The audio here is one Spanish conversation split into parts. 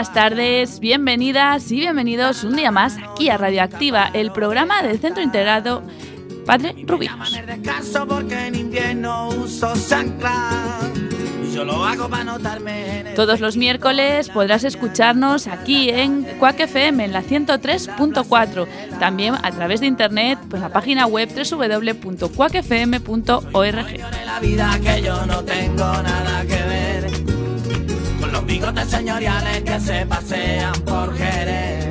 buenas tardes, bienvenidas y bienvenidos un día más aquí a Radioactiva, el programa del Centro Integrado Padre Rubinos. Todos los miércoles podrás escucharnos aquí en Quack FM en la 103.4, también a través de internet por la página web www.quackfm.org. los bigotes señoriales que se pasean por Jerez.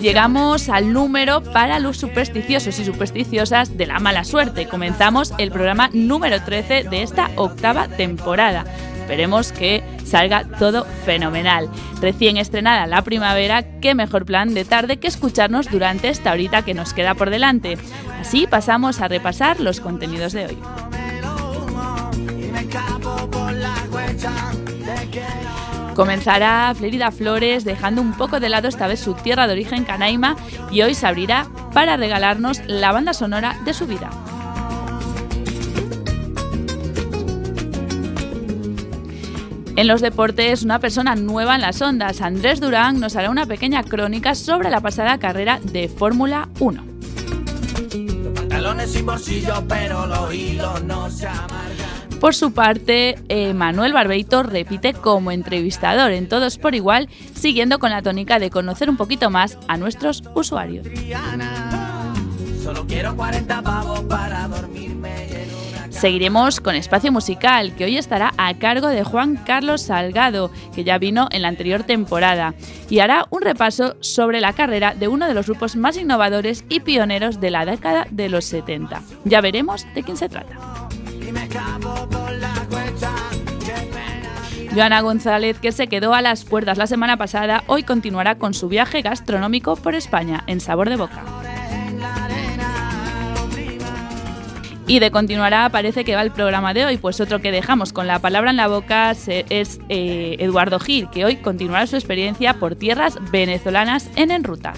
Llegamos al número para los supersticiosos y supersticiosas de la mala suerte. Comenzamos el programa número 13 de esta octava temporada. Esperemos que salga todo fenomenal. Recién estrenada la primavera, qué mejor plan de tarde que escucharnos durante esta horita que nos queda por delante. Así pasamos a repasar los contenidos de hoy. Comenzará Florida Flores dejando un poco de lado esta vez su tierra de origen Canaima y hoy se abrirá para regalarnos la banda sonora de su vida. En los deportes, una persona nueva en las ondas, Andrés Durán, nos hará una pequeña crónica sobre la pasada carrera de Fórmula 1. pantalones sin bolsillo, pero los hilos no se amargan. Por su parte, eh, Manuel Barbeito repite como entrevistador en Todos por Igual, siguiendo con la tónica de conocer un poquito más a nuestros usuarios. Solo quiero 40 pavos para dormirme Seguiremos con Espacio Musical, que hoy estará a cargo de Juan Carlos Salgado, que ya vino en la anterior temporada, y hará un repaso sobre la carrera de uno de los grupos más innovadores y pioneros de la década de los 70. Ya veremos de quién se trata. Joana González, que se quedó a las puertas la semana pasada, hoy continuará con su viaje gastronómico por España, en sabor de boca. Y de continuará parece que va el programa de hoy, pues otro que dejamos con la palabra en la boca es eh, Eduardo Gil, que hoy continuará su experiencia por tierras venezolanas en En Ruta.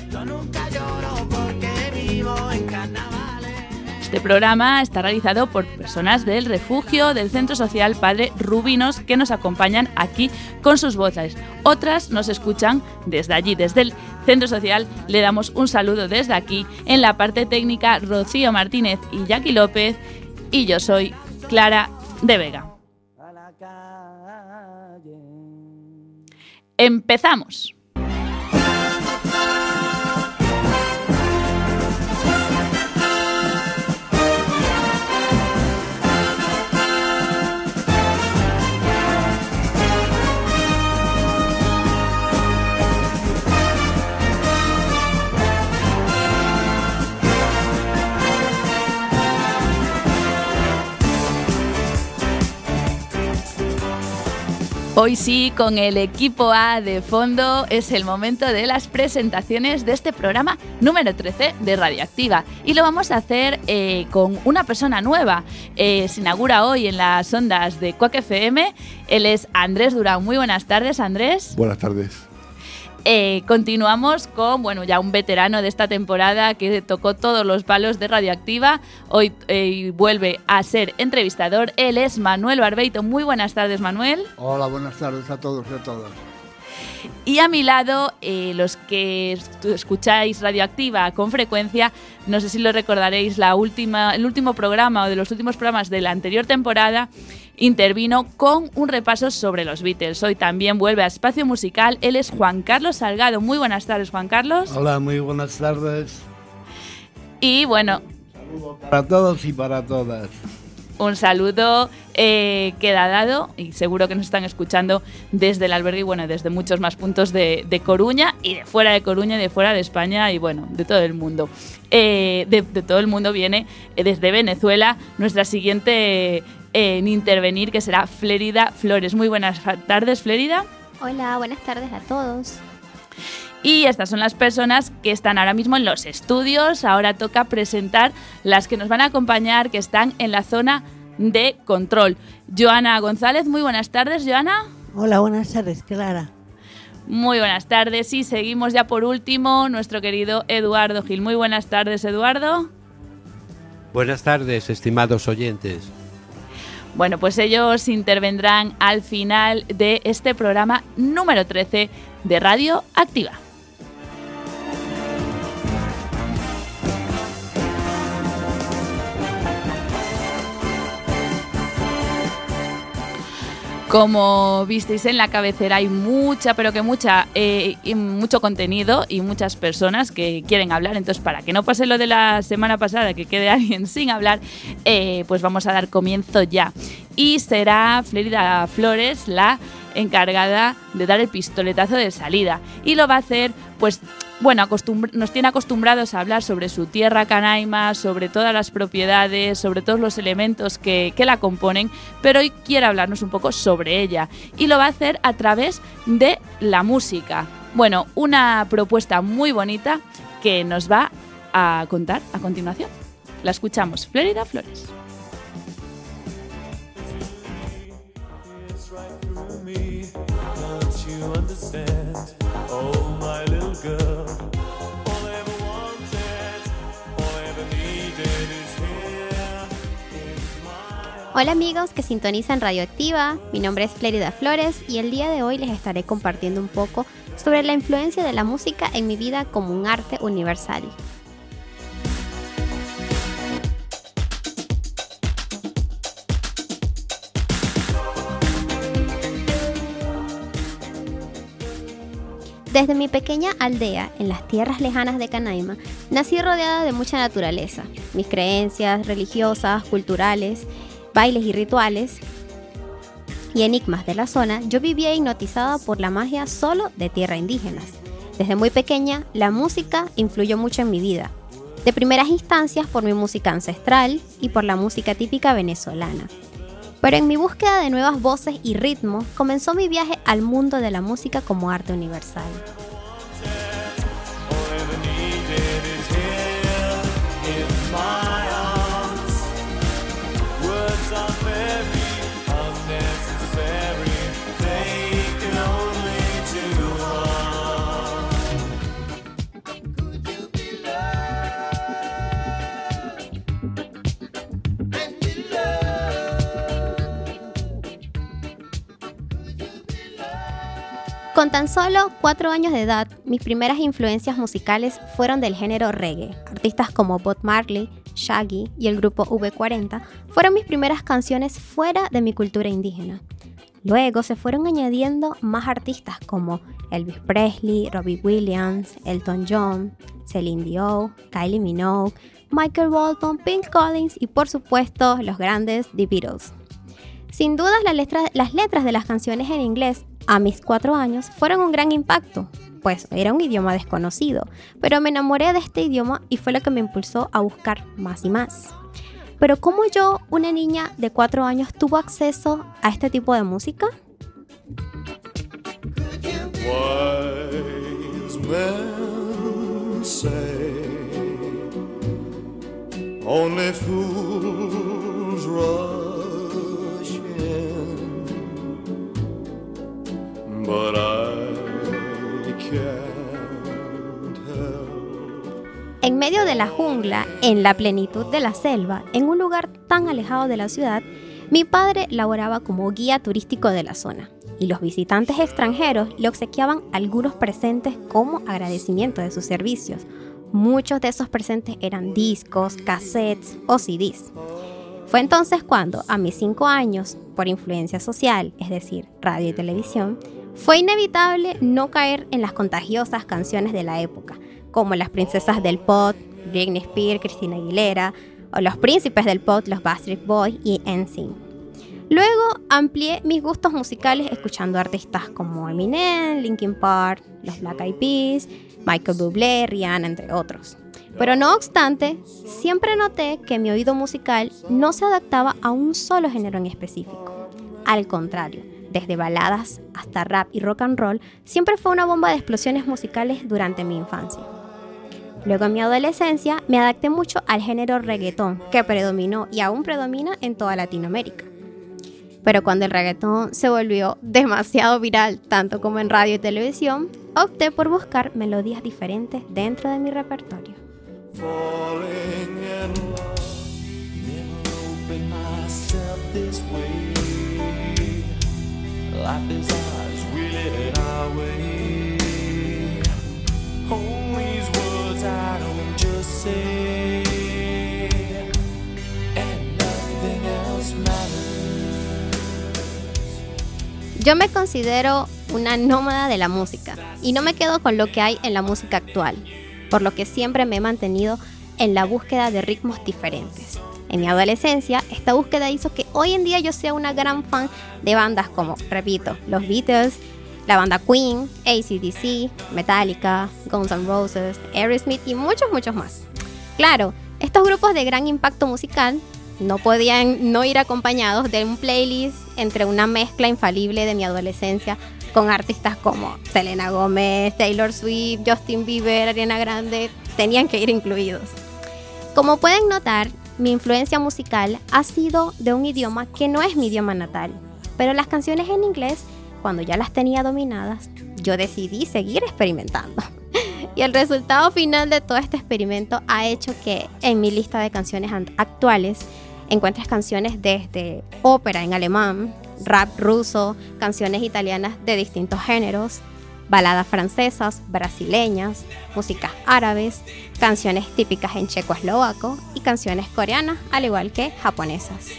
Este programa está realizado por personas del refugio del Centro Social Padre Rubinos que nos acompañan aquí con sus voces. Otras nos escuchan desde allí, desde el Centro Social. Le damos un saludo desde aquí. En la parte técnica, Rocío Martínez y Jackie López. Y yo soy Clara de Vega. A la calle. ¡Empezamos! Hoy sí, con el equipo A de fondo, es el momento de las presentaciones de este programa número 13 de Radioactiva. Y lo vamos a hacer eh, con una persona nueva. Eh, se inaugura hoy en las ondas de Quack FM. Él es Andrés Durán. Muy buenas tardes, Andrés. Buenas tardes. Eh, continuamos con, bueno, ya un veterano de esta temporada que tocó todos los palos de Radioactiva. Hoy eh, vuelve a ser entrevistador. Él es Manuel Barbeito. Muy buenas tardes, Manuel. Hola, buenas tardes a todos y a todas. Y a mi lado, eh, los que escucháis Radioactiva con frecuencia, no sé si lo recordaréis, la última, el último programa o de los últimos programas de la anterior temporada intervino con un repaso sobre los Beatles. Hoy también vuelve a Espacio Musical. Él es Juan Carlos Salgado. Muy buenas tardes, Juan Carlos. Hola, muy buenas tardes. Y bueno, Para todos y para todas. Un saludo eh, queda dado y seguro que nos están escuchando desde el albergue y bueno, desde muchos más puntos de, Coruña y de fuera de Coruña y de fuera de España y bueno, de todo el mundo. Eh, de, todo el mundo viene eh, desde Venezuela nuestra siguiente en intervenir que será Flérida Flores. Muy buenas tardes, Flérida. Hola, buenas tardes a todos. Y estas son las personas que están ahora mismo en los estudios. Ahora toca presentar las que nos van a acompañar, que están en la zona de control. Joana González, muy buenas tardes, Joana. Hola, buenas tardes, Clara. Muy buenas tardes. Y seguimos ya por último, nuestro querido Eduardo Gil. Muy buenas tardes, Eduardo. Buenas tardes, estimados oyentes. Bueno, pues ellos intervendrán al final de este programa número 13 de Radio Activa. Como visteis en la cabecera hay mucha, pero que mucha, eh, y mucho contenido y muchas personas que quieren hablar. Entonces, para que no pase lo de la semana pasada, que quede alguien sin hablar, eh, pues vamos a dar comienzo ya. Y será Florida Flores la encargada de dar el pistoletazo de salida. Y lo va a hacer, pues, bueno, nos tiene acostumbrados a hablar sobre su tierra canaima, sobre todas las propiedades, sobre todos los elementos que, que, la componen, pero hoy quiere hablarnos un poco sobre ella y lo va a hacer a través de la música. Bueno, una propuesta muy bonita que nos va a contar a continuación. La escuchamos, Florida Flores. Hola amigos que sintonizan Radioactiva, mi nombre es Florida Flores y el día de hoy les estaré compartiendo un poco sobre la influencia de la música en mi vida como un arte universal. Desde mi pequeña aldea, en las tierras lejanas de Canaima, nací rodeada de mucha naturaleza. Mis creencias religiosas, culturales bailes y rituales y enigmas de la zona, yo vivía hipnotizada por la magia solo de tierra indígenas. Desde muy pequeña, la música influyó mucho en mi vida. De primeras instancias por mi música ancestral y por la música típica venezolana. Pero en mi búsqueda de nuevas voces y ritmos comenzó mi viaje al mundo de la música como arte universal. Con tan solo cuatro años de edad, mis primeras influencias musicales fueron del género reggae. Artistas como Bob Marley, Shaggy y el grupo V40 fueron mis primeras canciones fuera de mi cultura indígena. Luego se fueron añadiendo más artistas como Elvis Presley, Robbie Williams, Elton John, Celine Dion, Kylie Minogue, Michael Bolton, Pink Collins y por supuesto los grandes The Beatles. Sin dudas las letras de las canciones en inglés a mis cuatro años fueron un gran impacto, pues era un idioma desconocido, pero me enamoré de este idioma y fue lo que me impulsó a buscar más y más. Pero ¿cómo yo, una niña de cuatro años, tuvo acceso a este tipo de música? En medio de la jungla, en la plenitud de la selva, en un lugar tan alejado de la ciudad, mi padre laboraba como guía turístico de la zona y los visitantes extranjeros le obsequiaban algunos presentes como agradecimiento de sus servicios. Muchos de esos presentes eran discos, cassettes o CDs. Fue entonces cuando, a mis cinco años, por influencia social, es decir, radio y televisión, fue inevitable no caer en las contagiosas canciones de la época, como las princesas del pop, Britney Spears, Christina Aguilera, o los príncipes del pop, los Backstreet Boys y NSYNC. Luego amplié mis gustos musicales escuchando artistas como Eminem, Linkin Park, los Black Eyed Peas, Michael Bublé, Rihanna, entre otros. Pero no obstante, siempre noté que mi oído musical no se adaptaba a un solo género en específico. Al contrario, desde baladas hasta rap y rock and roll, siempre fue una bomba de explosiones musicales durante mi infancia. Luego en mi adolescencia me adapté mucho al género reggaetón, que predominó y aún predomina en toda Latinoamérica. Pero cuando el reggaetón se volvió demasiado viral, tanto como en radio y televisión, opté por buscar melodías diferentes dentro de mi repertorio. Yo me considero una nómada de la música y no me quedo con lo que hay en la música actual, por lo que siempre me he mantenido en la búsqueda de ritmos diferentes. En mi adolescencia, esta búsqueda hizo que hoy en día yo sea una gran fan de bandas como, repito, los Beatles, la banda Queen, ACDC, Metallica, Guns N' Roses, Aerosmith y muchos, muchos más. Claro, estos grupos de gran impacto musical no podían no ir acompañados de un playlist entre una mezcla infalible de mi adolescencia con artistas como Selena Gomez, Taylor Swift, Justin Bieber, Ariana Grande, tenían que ir incluidos. Como pueden notar, mi influencia musical ha sido de un idioma que no es mi idioma natal, pero las canciones en inglés, cuando ya las tenía dominadas, yo decidí seguir experimentando. Y el resultado final de todo este experimento ha hecho que en mi lista de canciones actuales encuentres canciones desde ópera en alemán, rap ruso, canciones italianas de distintos géneros, baladas francesas, brasileñas, músicas árabes, canciones típicas en checo-eslovaco y canciones coreanas, al igual que japonesas.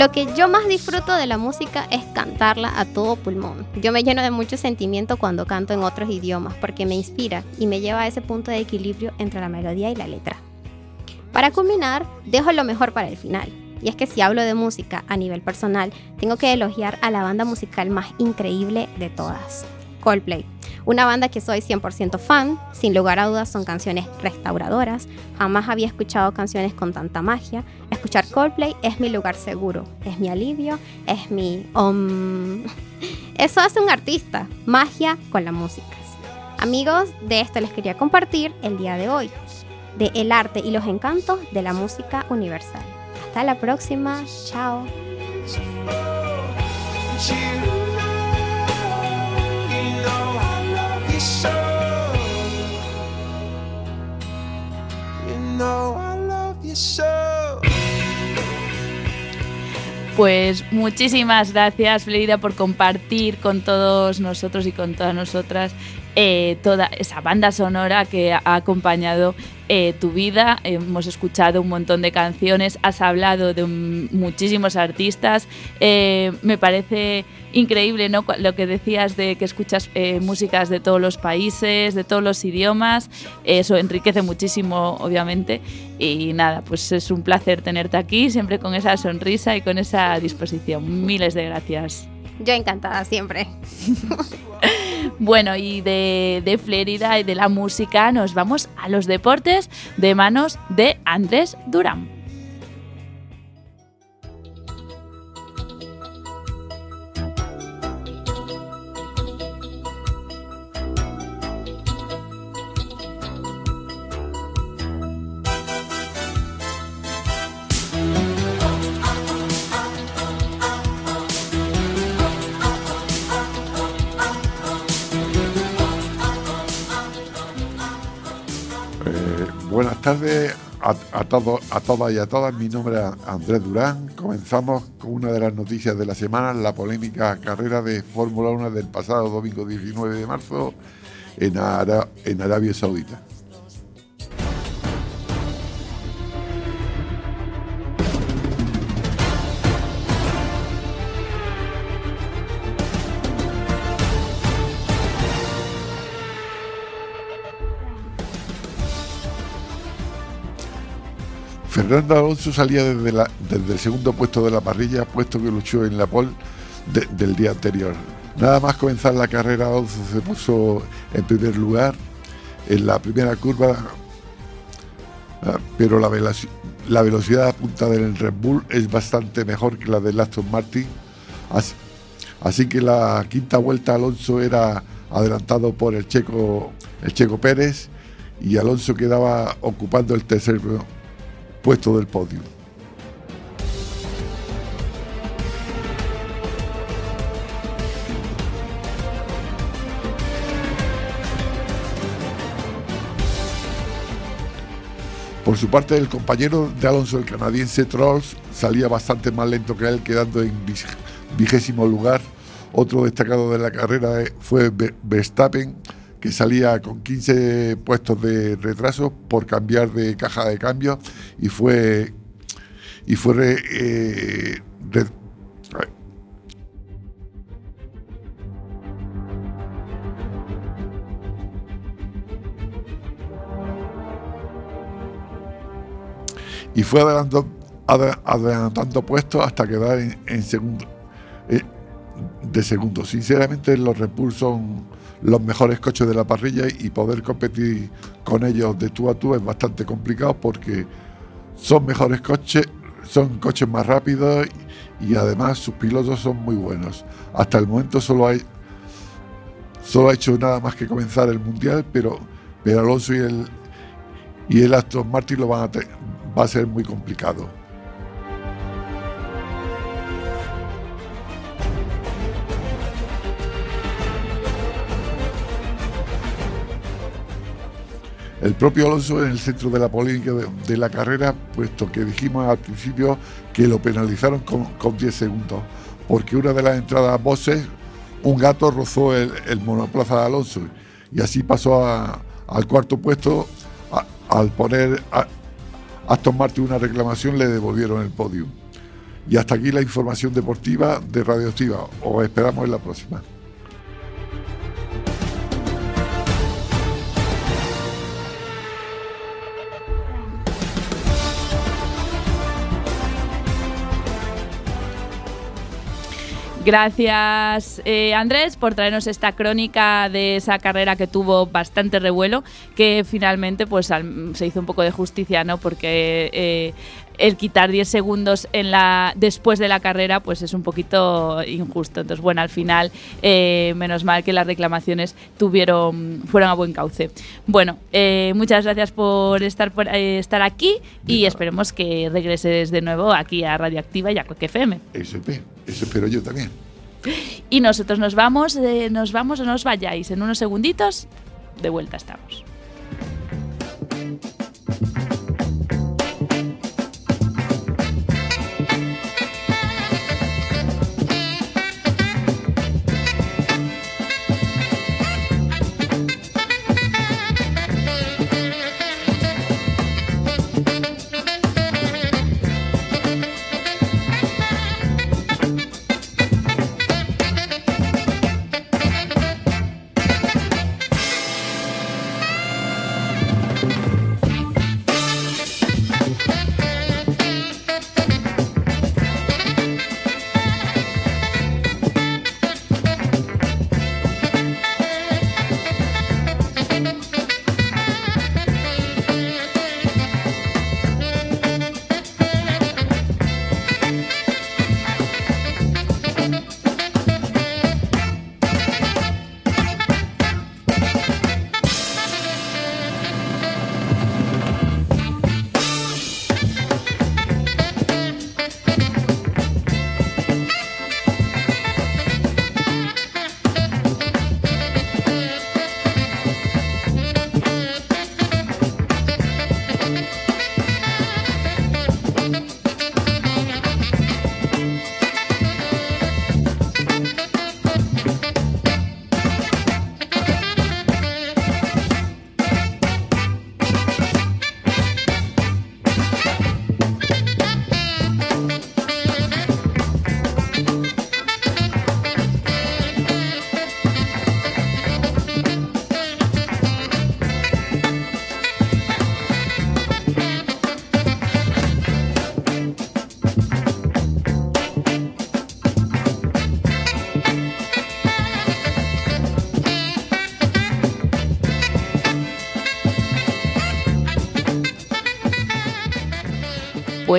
Lo que yo más disfruto de la música es cantarla a todo pulmón. Yo me lleno de mucho sentimiento cuando canto en otros idiomas porque me inspira y me lleva a ese punto de equilibrio entre la melodía y la letra. Para culminar, dejo lo mejor para el final. Y es que si hablo de música a nivel personal, tengo que elogiar a la banda musical más increíble de todas, Coldplay. Una banda que soy 100% fan, sin lugar a dudas son canciones restauradoras, jamás había escuchado canciones con tanta magia. Escuchar Coldplay es mi lugar seguro, es mi alivio, es mi... om. Eso hace un artista, magia con la música. Amigos, de esto les quería compartir el día de hoy, de el arte y los encantos de la música universal. Hasta la próxima, chao. Pues muchísimas gracias, Flerida, por compartir con todos nosotros y con todas nosotras eh, toda esa banda sonora que ha acompañado eh, tu vida. Hemos escuchado un montón de canciones, has hablado de muchísimos artistas. Eh, me parece increíble ¿no? Lo que decías de que escuchas eh, músicas de todos los países, de todos los idiomas. Eso enriquece muchísimo, obviamente. Y nada, pues es un placer tenerte aquí, siempre con esa sonrisa y con esa disposición. Miles de gracias. Yo encantada siempre. Bueno, y de, de Flérida y de la música nos vamos a los deportes de manos de Andrés Durán. A, a todos, a todas y a todas. Mi nombre es Andrés Durán. Comenzamos con una de las noticias de la semana, la polémica carrera de Fórmula 1 del pasado domingo 19 de marzo en Arabia Saudita. Fernando Alonso salía desde, el segundo puesto de la parrilla, puesto que luchó en la pole de- del día anterior. Nada más comenzar la carrera, Alonso se puso en primer lugar en la primera curva, ah, pero la, velocidad a punta del Red Bull es bastante mejor que la del Aston Martin. Así, así que la quinta vuelta Alonso era adelantado por el checo, el checo Pérez y Alonso quedaba ocupando el tercer puesto del podio. Por su parte, el compañero de Alonso, el canadiense Trolls, salía bastante más lento que él, quedando en vigésimo lugar. Otro destacado de la carrera eh, fue Verstappen, que salía con 15 puestos de retraso por cambiar de caja de cambio y fue y fue eh, y fue adelantando, puestos hasta quedar en, segundo eh, de segundo. Sinceramente los Red son los mejores coches de la parrilla y poder competir con ellos de tú a tú es bastante complicado porque son mejores coches, son coches más rápidos y, además sus pilotos son muy buenos. Hasta el momento solo solo ha hecho nada más que comenzar el mundial, pero, pero Alonso y el y el Aston Martin lo van a va a ser muy complicado. El propio Alonso en el centro de la polémica de, la carrera, puesto que dijimos al principio que lo penalizaron con, 10 segundos, porque una de las entradas voces, un gato rozó el, monoplaza de Alonso y así pasó al cuarto puesto al poner a Aston Martin una reclamación le devolvieron el podio. Y hasta aquí la información deportiva de Radioactiva. Os esperamos en la próxima. Gracias eh, Andrés por traernos esta crónica de esa carrera que tuvo bastante revuelo, que finalmente pues se hizo un poco de justicia, ¿no? Porque eh, el quitar 10 segundos en la, después de la carrera pues es un poquito injusto. Entonces, bueno, al final, eh, menos mal que las reclamaciones tuvieron, fueron a buen cauce. Bueno, muchas gracias por estar, por, estar aquí y esperemos que regreses de nuevo aquí a Radioactiva y a Coque FM. Eso espero yo también. Y nosotros nos vamos, eh, nos vamos o nos vayáis. En unos segunditos, de vuelta estamos.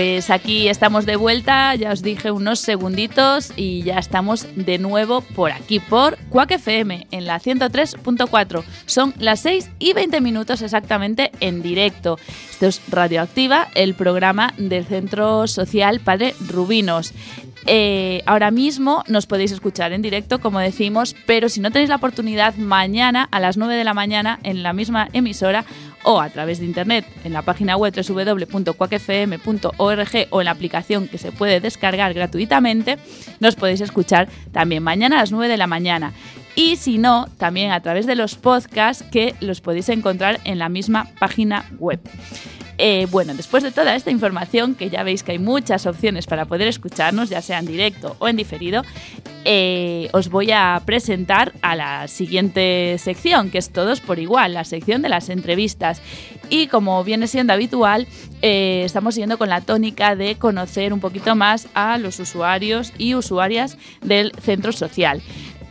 Pues aquí estamos de vuelta, ya os dije unos segunditos y ya estamos de nuevo por aquí, por Quack FM, en la 103.4. Son las 6 y 20 minutos exactamente en directo. Esto es Radioactiva, el programa del Centro Social Padre Rubinos. Eh, ahora mismo nos podéis escuchar en directo, como decimos, pero si no tenéis la oportunidad, mañana a las 9 de la mañana en la misma emisora o a través de internet en la página web www.cuacfm.org o en la aplicación que se puede descargar gratuitamente, nos podéis escuchar también mañana a las 9 de la mañana. Y si no, también a través de los podcasts que los podéis encontrar en la misma página web. Eh, bueno, después de toda esta información, que ya veis que hay muchas opciones para poder escucharnos, ya sea en directo o en diferido, eh, os voy a presentar a la siguiente sección, que es Todos por Igual, la sección de las entrevistas. Y como viene siendo habitual, eh, estamos siguiendo con la tónica de conocer un poquito más a los usuarios y usuarias del centro social.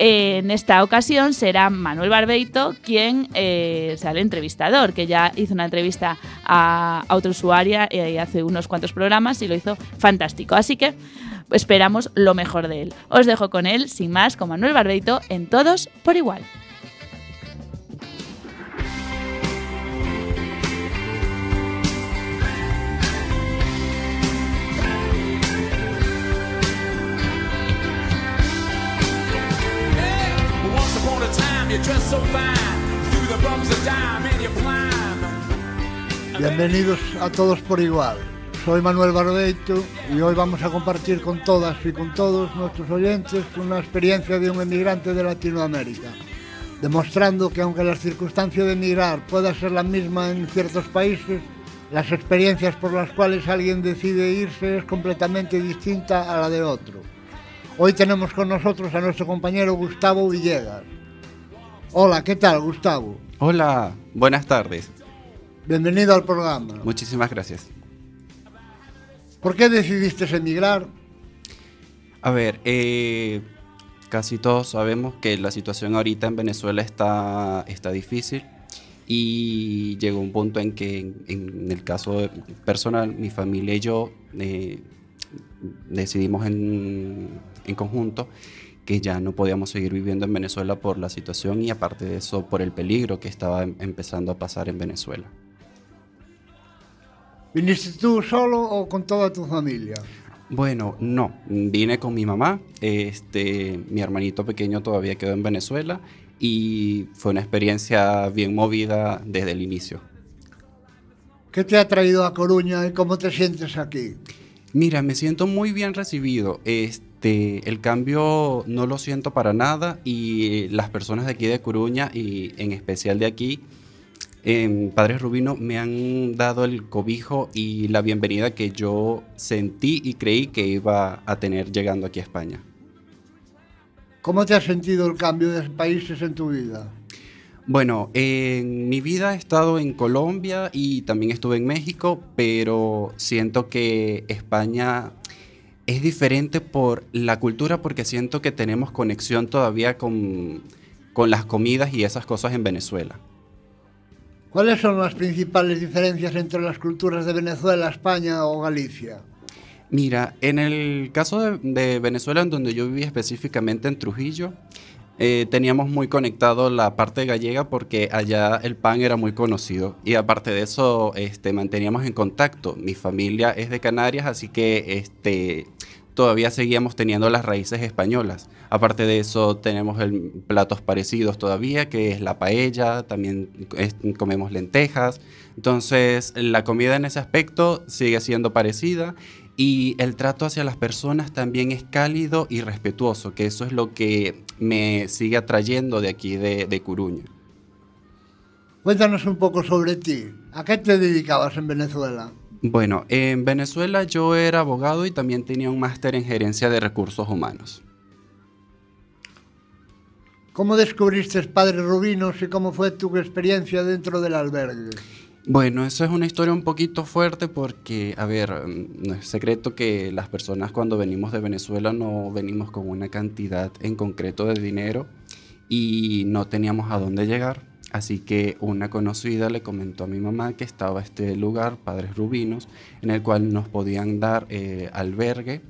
En esta ocasión será Manuel Barbeito quien eh, el entrevistador, que ya hizo una entrevista a, otra usuaria eh, hace unos cuantos programas y lo hizo fantástico. Así que esperamos lo mejor de él. Os dejo con él, sin más, con Manuel Barbeito en Todos por Igual. Bienvenidos a todos por igual. Soy Manuel Barbeito y hoy vamos a compartir con todas y con todos nuestros oyentes una experiencia de un emigrante de Latinoamérica, demostrando que aunque la circunstancia de emigrar pueda ser la misma en ciertos países, las experiencias por las cuales alguien decide irse es completamente distinta a la de otro. Hoy tenemos con nosotros a nuestro compañero Gustavo Villegas. Hola, ¿qué tal, Gustavo? Hola, buenas tardes. Bienvenido al programa. Muchísimas gracias. ¿Por qué decidiste emigrar? A ver, eh, casi todos sabemos que la situación ahorita en Venezuela está, está difícil y llegó un punto en que, en, el caso personal, mi familia y yo eh, decidimos en, en conjunto que ya no podíamos seguir viviendo en Venezuela por la situación y aparte de eso por el peligro que estaba em, empezando a pasar en Venezuela. ¿Viniste tú solo o con toda tu familia? Bueno, no, vine con mi mamá, este, mi hermanito pequeño todavía quedó en Venezuela y fue una experiencia bien movida desde el inicio. ¿Qué te ha traído a Coruña y cómo te sientes aquí? Mira, me siento muy bien recibido. Este, el cambio no lo siento para nada y las personas de aquí de Coruña y en especial de aquí, Padres Rubino, me han dado el cobijo y la bienvenida que yo sentí y creí que iba a tener llegando aquí a España. ¿Cómo te has sentido el cambio de países en tu vida? Bueno, en mi vida he estado en Colombia y también estuve en México, pero siento que España es diferente por la cultura porque siento que tenemos conexión todavía con, con las comidas y esas cosas en Venezuela. ¿Cuáles son las principales diferencias entre las culturas de Venezuela, España o Galicia? Mira, en el caso de, de Venezuela, en donde yo viví específicamente en Trujillo, eh, teníamos muy conectado la parte gallega porque allá el pan era muy conocido y aparte de eso este, manteníamos en contacto. Mi familia es de Canarias, así que este, todavía seguíamos teniendo las raíces españolas. Aparte de eso tenemos platos parecidos todavía, que es la paella, también comemos lentejas. Entonces la comida en ese aspecto sigue siendo parecida y el trato hacia las personas también es cálido y respetuoso, que eso es lo que me sigue atrayendo de aquí, de, de. Cuéntanos un poco sobre ti. ¿A qué te dedicabas en Venezuela? Bueno, en Venezuela yo era abogado y también tenía un máster en gerencia de recursos humanos. ¿Cómo descubriste Padre Rubinos y cómo fue tu experiencia dentro del albergue? Bueno, eso es una historia un poquito fuerte porque, a ver, mm, no es secreto que las personas cuando venimos de Venezuela no venimos con una cantidad en concreto de dinero y no teníamos a dónde llegar. Así que una conocida le comentó a mi mamá que estaba este lugar, Padres Rubinos, en el cual nos podían dar eh, albergue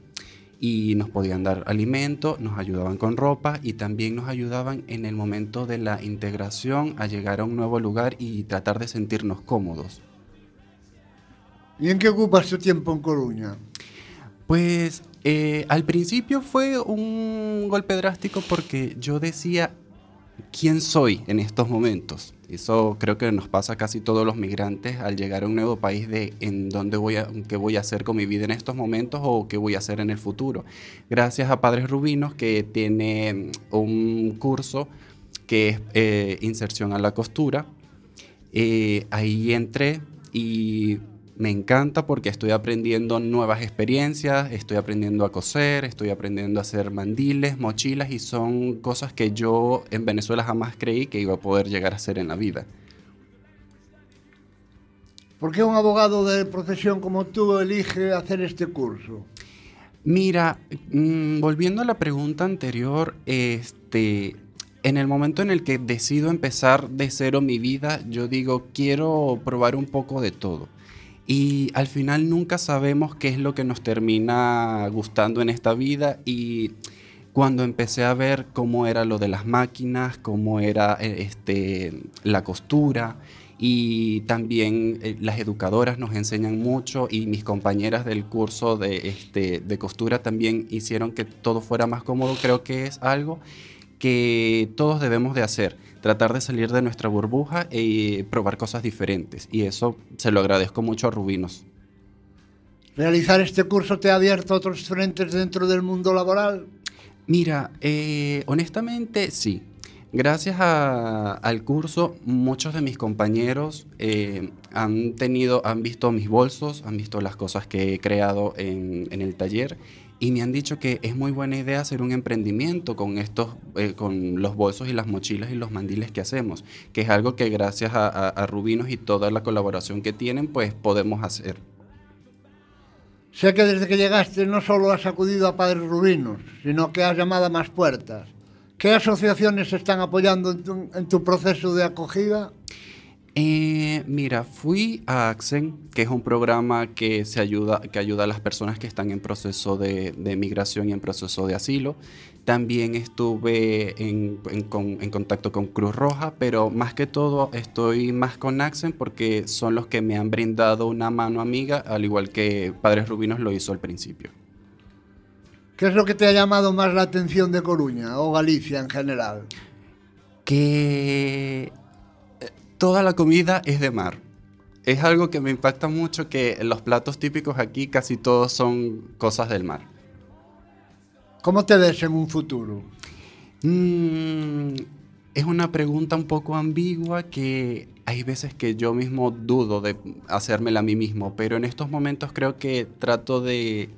y nos podían dar alimento, nos ayudaban con ropa y también nos ayudaban en el momento de la integración a llegar a un nuevo lugar y tratar de sentirnos cómodos. ¿Y en qué ocupas tu tiempo en Coruña? Pues eh, al principio fue un golpe drástico porque yo decía, ¿quién soy en estos momentos? Eso creo que nos pasa a casi todos los migrantes al llegar a un nuevo país de en dónde voy a, qué voy a hacer con mi vida en estos momentos o qué voy a hacer en el futuro. Gracias a Padres Rubinos que tiene un curso que es eh, inserción a la costura. Eh, ahí entré y me encanta porque estoy aprendiendo nuevas experiencias, estoy aprendiendo a coser, estoy aprendiendo a hacer mandiles, mochilas y son cosas que yo en Venezuela jamás creí que iba a poder llegar a hacer en la vida. ¿Por qué un abogado de profesión como tú elige hacer este curso? Mira, mmm, volviendo a la pregunta anterior, este, en el momento en el que decido empezar de cero mi vida, yo digo, quiero probar un poco de todo. Y al final nunca sabemos qué es lo que nos termina gustando en esta vida. Y cuando empecé a ver cómo era lo de las máquinas, cómo era eh, este, la costura y también eh, las educadoras nos enseñan mucho y mis compañeras del curso de, este, de costura también hicieron que todo fuera más cómodo, creo que es algo que todos debemos de hacer tratar de salir de nuestra burbuja y probar cosas diferentes. Y eso se lo agradezco mucho a Rubinos. ¿Realizar este curso te ha abierto otros frentes dentro del mundo laboral? Mira, eh, honestamente sí. Gracias a, al curso, muchos de mis compañeros eh, han tenido, han visto mis bolsos, han visto las cosas que he creado en, en el taller y me han dicho que es muy buena idea hacer un emprendimiento con estos, eh, con los bolsos y las mochilas y los mandiles que hacemos, que es algo que gracias a, Rubinos y toda la colaboración que tienen, pues podemos hacer. Sé que desde que llegaste no solo has acudido a Padres Rubinos, sino que has llamado a más puertas. ¿Qué asociaciones están apoyando en tu proceso de acogida? Eh, mira, fui a AXEN, que es un programa que, se ayuda, que ayuda a las personas que están en proceso de, de migración y en proceso de asilo. También estuve en, en, con, en, contacto con Cruz Roja, pero más que todo estoy más con AXEN porque son los que me han brindado una mano amiga, al igual que Padres Rubinos lo hizo al principio. ¿Qué es lo que te ha llamado más la atención de Coruña o Galicia en general? Que toda la comida es de mar. Es algo que me impacta mucho que los platos típicos aquí casi todos son cosas del mar. ¿Cómo te ves en un futuro? Mm, es una pregunta un poco ambigua que hay veces que yo mismo dudo de hacérmela a mí mismo, pero en estos momentos creo que trato de,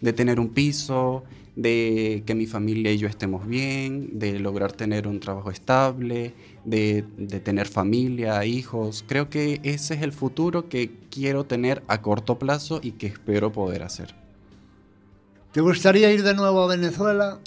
de tener un piso, de que mi familia y yo estemos bien, de lograr tener un trabajo estable, de, de, tener familia, hijos. Creo que ese es el futuro que quiero tener a corto plazo y que espero poder hacer. ¿Te gustaría ir de nuevo a Venezuela?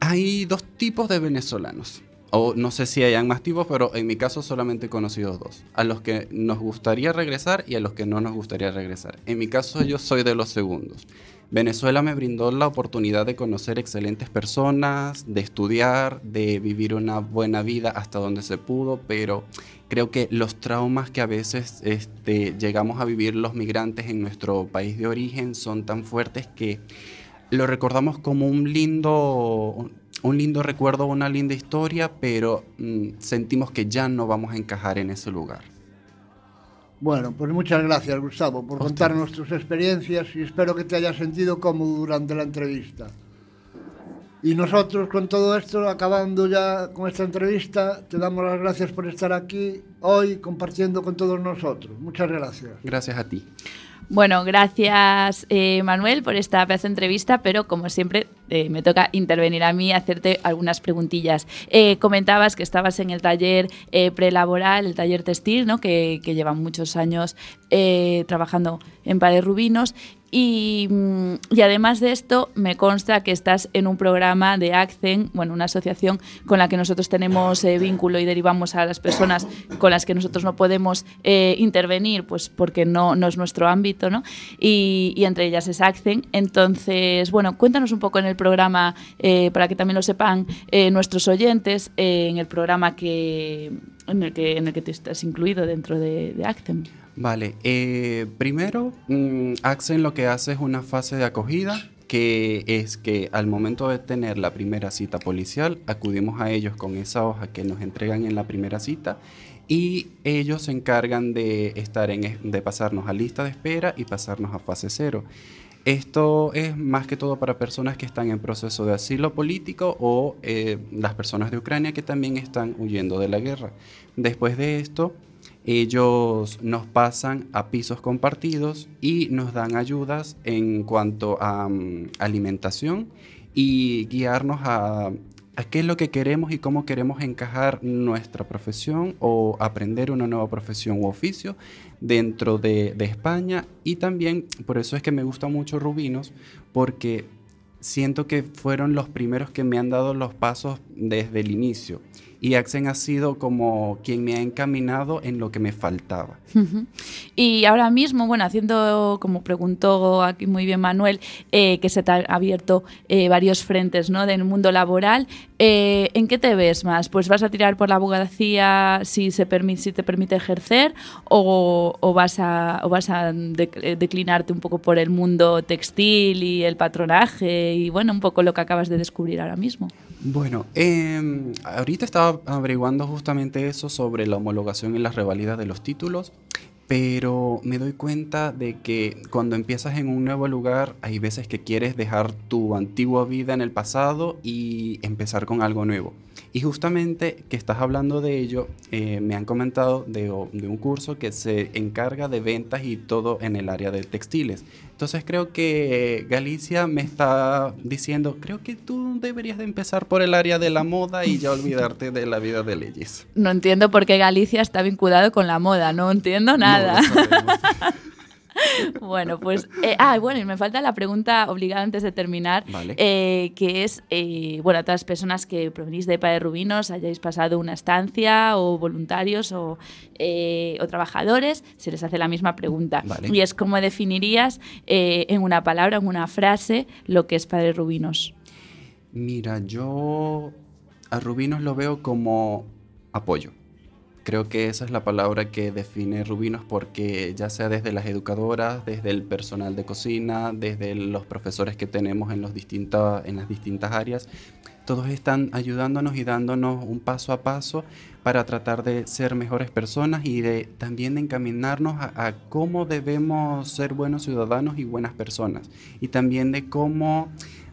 Hay dos tipos de venezolanos. O no sé si hayan más tipos, pero en mi caso solamente he conocido dos. A los que nos gustaría regresar y a los que no nos gustaría regresar. En mi caso yo soy de los segundos. Venezuela me brindó la oportunidad de conocer excelentes personas, de estudiar, de vivir una buena vida hasta donde se pudo, pero creo que los traumas que a veces este, llegamos a vivir los migrantes en nuestro país de origen son tan fuertes que lo recordamos como un lindo, un lindo recuerdo, una linda historia, pero mmm, sentimos que ya no vamos a encajar en ese lugar. Bueno, pues muchas gracias, Gustavo, por contarnos tus experiencias y espero que te hayas sentido cómodo durante la entrevista. Y nosotros con todo esto, acabando ya con esta entrevista, te damos las gracias por estar aquí hoy compartiendo con todos nosotros. Muchas gracias. Gracias a ti. Bueno, gracias eh, Manuel por esta entrevista, pero como siempre eh, me toca intervenir a mí hacerte algunas preguntillas. Eh, comentabas que estabas en el taller prelaboral, el taller textil, ¿no? que, que llevan muchos años trabajando en Pares Rubinos Y, mm, y, además de esto, me consta que estás en un programa de ACCEN, bueno, una asociación con la que nosotros tenemos eh, vínculo y derivamos a las personas con las que nosotros no podemos eh, intervenir, pues porque no, es nuestro ámbito, ¿no? Y, entre ellas es ACCEN. Entonces, bueno, cuéntanos un poco en el programa, eh, para que también lo sepan nuestros oyentes, en el programa que, en, el que, en el que te estás incluido dentro de, de. Vale, eh, primero, mmm, Accent lo que hace es una fase de acogida, que es que al momento de tener la primera cita policial, acudimos a ellos con esa hoja que nos entregan en la primera cita y ellos se encargan de, estar en, de pasarnos a lista de espera y pasarnos a fase cero. Esto es más que todo para personas que están en proceso de asilo político o eh, las personas de Ucrania que también están huyendo de la guerra. Después de esto, ellos nos pasan a pisos compartidos y nos dan ayudas en cuanto a um, alimentación y guiarnos a, a, qué es lo que queremos y cómo queremos encajar nuestra profesión o aprender una nueva profesión u oficio dentro de, de España. Y también por eso es que me gusta mucho Rubinos, porque siento que fueron los primeros que me han dado los pasos desde el inicio y Axen ha sido como quien me ha encaminado en lo que me faltaba. Y ahora mismo, bueno, haciendo, como preguntó aquí muy bien Manuel, eh, que se te han abierto eh, varios frentes ¿no? del mundo laboral, eh, ¿en qué te ves más? ¿Pues vas a tirar por la abogacía si, se permite, si te permite ejercer o, vas a, o vas a de, declinarte un poco por el mundo textil y el patronaje y bueno, un poco lo que acabas de descubrir ahora mismo? Bueno, eh, ahorita estaba averiguando justamente eso sobre la homologación y las revalidas de los títulos, pero me doy cuenta de que cuando empiezas en un nuevo lugar hay veces que quieres dejar tu antigua vida en el pasado y empezar con algo nuevo. Y justamente que estás hablando de ello, eh, me han comentado de, de, un curso que se encarga de ventas y todo en el área de textiles. Entonces creo que Galicia me está diciendo, creo que tú deberías de empezar por el área de la moda y ya olvidarte de la vida de leyes. No entiendo por qué Galicia está vinculado con la moda, no entiendo nada. No, bueno, pues. Eh, ah, bueno, y me falta la pregunta obligada antes de terminar, vale. eh, que es: eh, bueno, a todas las personas que provenís de EPA de Rubinos, hayáis pasado una estancia, o voluntarios, o, eh, o trabajadores, se les hace la misma pregunta. Vale. Y es: ¿cómo definirías eh, en una palabra, en una frase, lo que es Padre Rubinos? Mira, yo a Rubinos lo veo como apoyo. Creo que esa es la palabra que define Rubinos porque ya sea desde las educadoras, desde el personal de cocina, desde los profesores que tenemos en, los distinta, en las distintas áreas, todos están ayudándonos y dándonos un paso a paso para tratar de ser mejores personas y de también de encaminarnos a, a cómo debemos ser buenos ciudadanos y buenas personas. Y también de cómo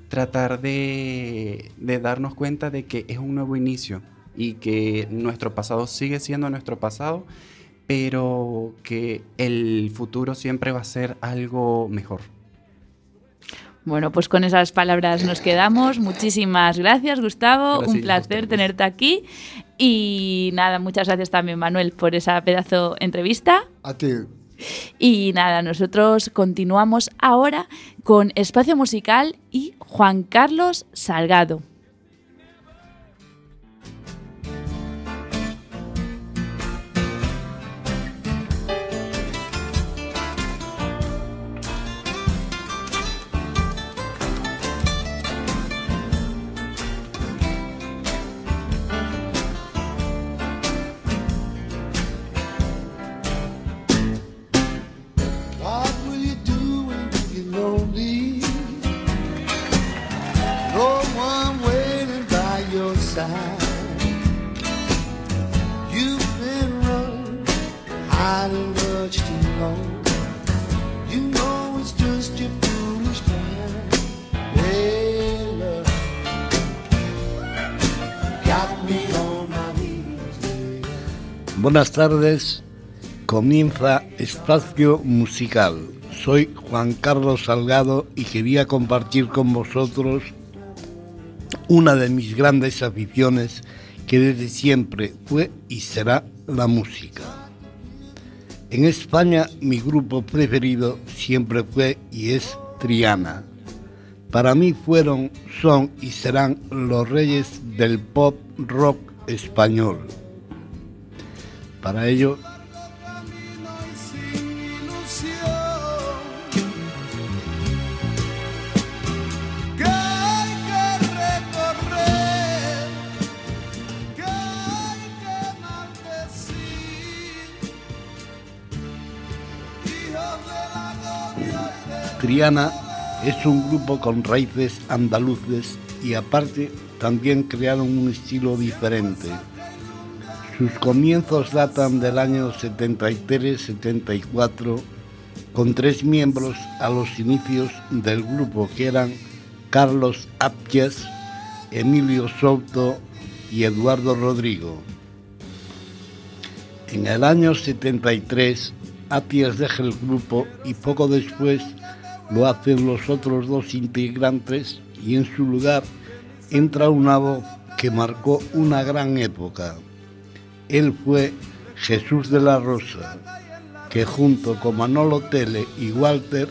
tratar de, de darnos cuenta de que es un nuevo inicio y que nuestro pasado sigue siendo nuestro pasado, pero que el futuro siempre va a ser algo mejor. Bueno, pues con esas palabras nos quedamos. Muchísimas gracias, Gustavo. Gracias Un placer tenerte aquí. Y nada, muchas gracias también, Manuel, por esa pedazo entrevista. A ti. Y nada, nosotros continuamos ahora con Espacio Musical y Juan Carlos Salgado. Buenas tardes, comienza Espacio Musical. Soy Juan Carlos Salgado y quería compartir con vosotros una de mis grandes aficiones que desde siempre fue y será la música. En España mi grupo preferido siempre fue y es Triana. Para mí fueron, son y serán los reyes del pop rock español. Para ello Triana es un grupo con raíces andaluces y aparte también crearon un estilo diferente. Sus comienzos datan del año 73-74 con tres miembros a los inicios del grupo que eran Carlos Apches, Emilio Souto y Eduardo Rodrigo. En el año 73, Appias deja el grupo y poco después lo hacen los otros dos integrantes y en su lugar entra una voz que marcó una gran época. Él fue Jesús de la Rosa, que junto con Manolo Tele y Walter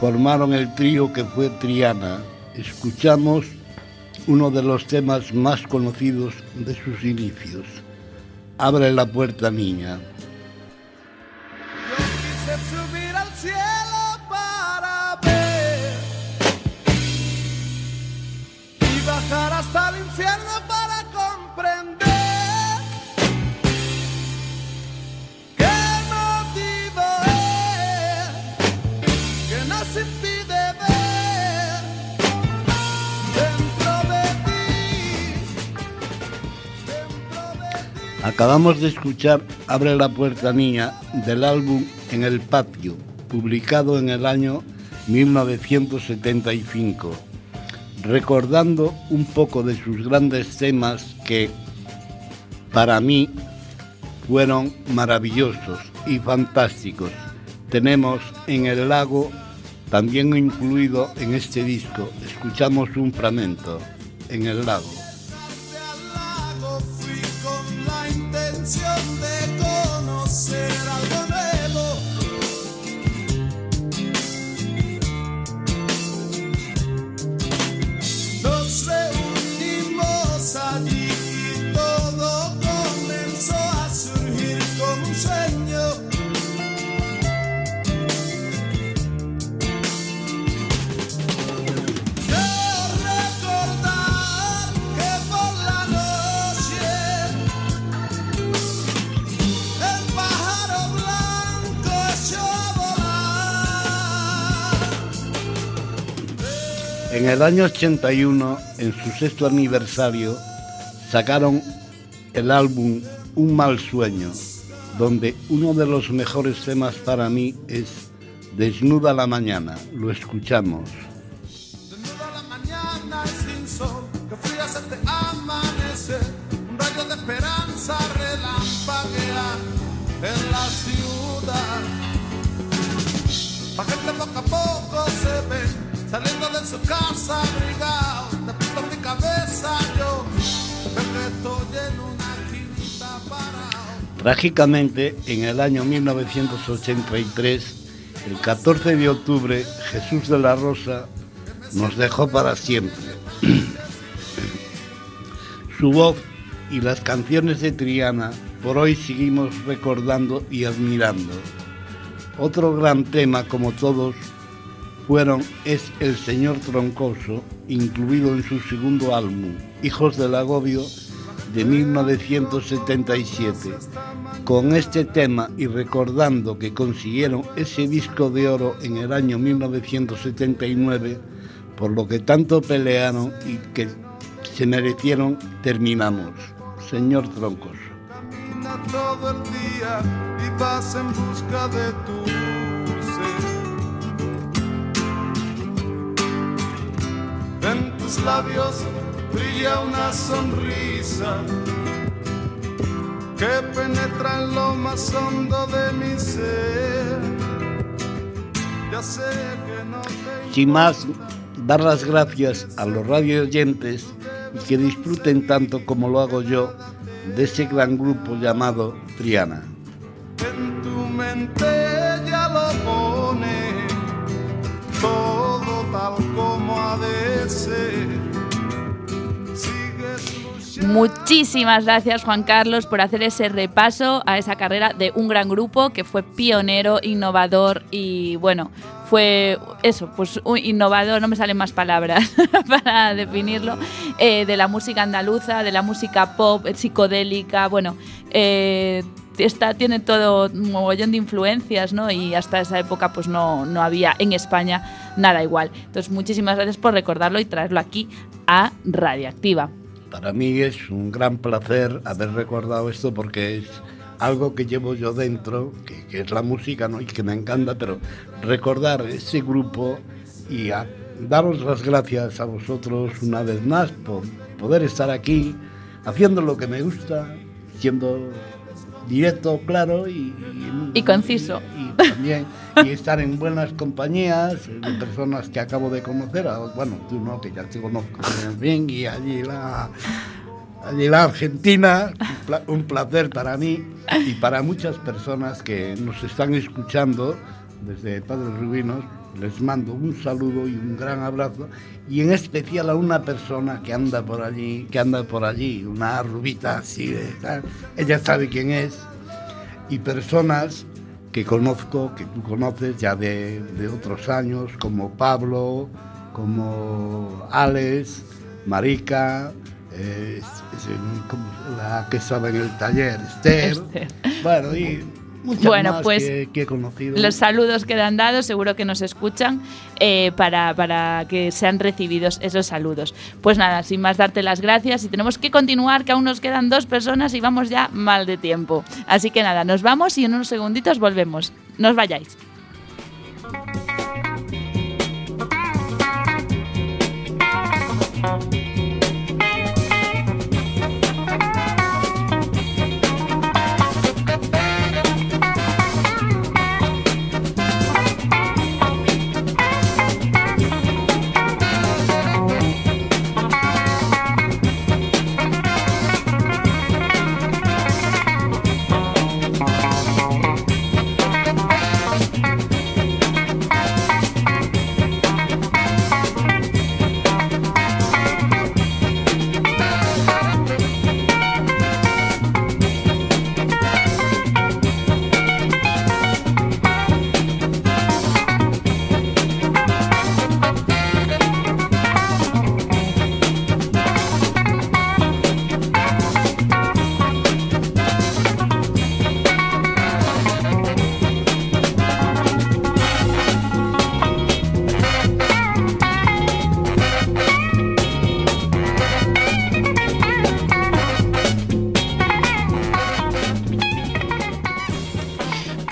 formaron el trío que fue Triana. Escuchamos uno de los temas más conocidos de sus inicios. Abre la puerta, niña. Acabamos de escuchar Abre la puerta niña del álbum En el patio, publicado en el año 1975 recordando un poco de sus grandes temas que para mí fueron maravillosos y fantásticos. Tenemos en el lago, también incluido en este disco, escuchamos un fragmento en el lago. your En el año 81, en su sexto aniversario, sacaron el álbum Un mal sueño, donde uno de los mejores temas para mí es Desnuda la mañana. Lo escuchamos. Desnuda la mañana sin sol, que fría se te amanece, un rayo de esperanza relampaguea en la ciudad. Pa' gente poco a ve saliendo de su casa abrigado, de mi cabeza yo, estoy en una quinta parado. Trágicamente, en el año 1983, el 14 de octubre, Jesús de la Rosa nos dejó para siempre. Su voz y las canciones de Triana por hoy seguimos recordando y admirando. Otro gran tema, como todos, fueron Es el Señor Troncoso, incluido en su segundo álbum, Hijos del Agobio, de 1977. Con este tema y recordando que consiguieron ese disco de oro en el año 1979, por lo que tanto pelearon y que se merecieron, terminamos. Señor Troncoso. todo el día y vas en busca de tu tus labios brilla una sonrisa que penetra en lo más hondo de mi ser. Ya sé que no te Sin más, dar las gracias a los radio oyentes y que disfruten tanto como lo hago yo de ese gran grupo llamado Triana. En tu mente ya lo pone todo Muchísimas gracias Juan Carlos por hacer ese repaso a esa carrera de un gran grupo que fue pionero, innovador y bueno, fue eso, pues un innovador, no me salen más palabras para definirlo, eh, de la música andaluza, de la música pop, eh, psicodélica, bueno, eh, tiene todo un mogollón de influencias, ¿no? Y hasta esa época pues no, no había en España nada igual. Entonces muchísimas gracias por recordarlo y traerlo aquí a Radioactiva. Para mí es un gran placer haber recordado esto porque es algo que llevo yo dentro, que, que es la música ¿no? y que me encanta, pero recordar ese grupo y a daros las gracias a vosotros una vez más por poder estar aquí haciendo lo que me gusta, siendo directo, claro y, Y conciso. y también y estar en buenas compañías de personas que acabo de conocer, bueno, tú no, que ya te conozco bien, y allí la, allí la Argentina, un, pla- un placer para mí y para muchas personas que nos están escuchando desde Padres Rubinos, les mando un saludo y un gran abrazo y en especial a una persona que anda por allí, que anda por allí, una rubita así ella sabe quién es y personas que conozco, que tú conoces ya de, de otros años, como Pablo, como Alex, Marica, eh, es- es- como la que estaba en el taller, Esther, Esther. bueno, y muchas Bueno, más pues, que, que. Los saludos quedan dados, seguro que nos escuchan eh, para, para que sean recibidos esos saludos. Pues nada, sin más darte las gracias y tenemos que continuar, que aún nos quedan dos personas y vamos ya mal de tiempo. Así que nada, nos vamos y en unos segunditos volvemos. No os vayáis.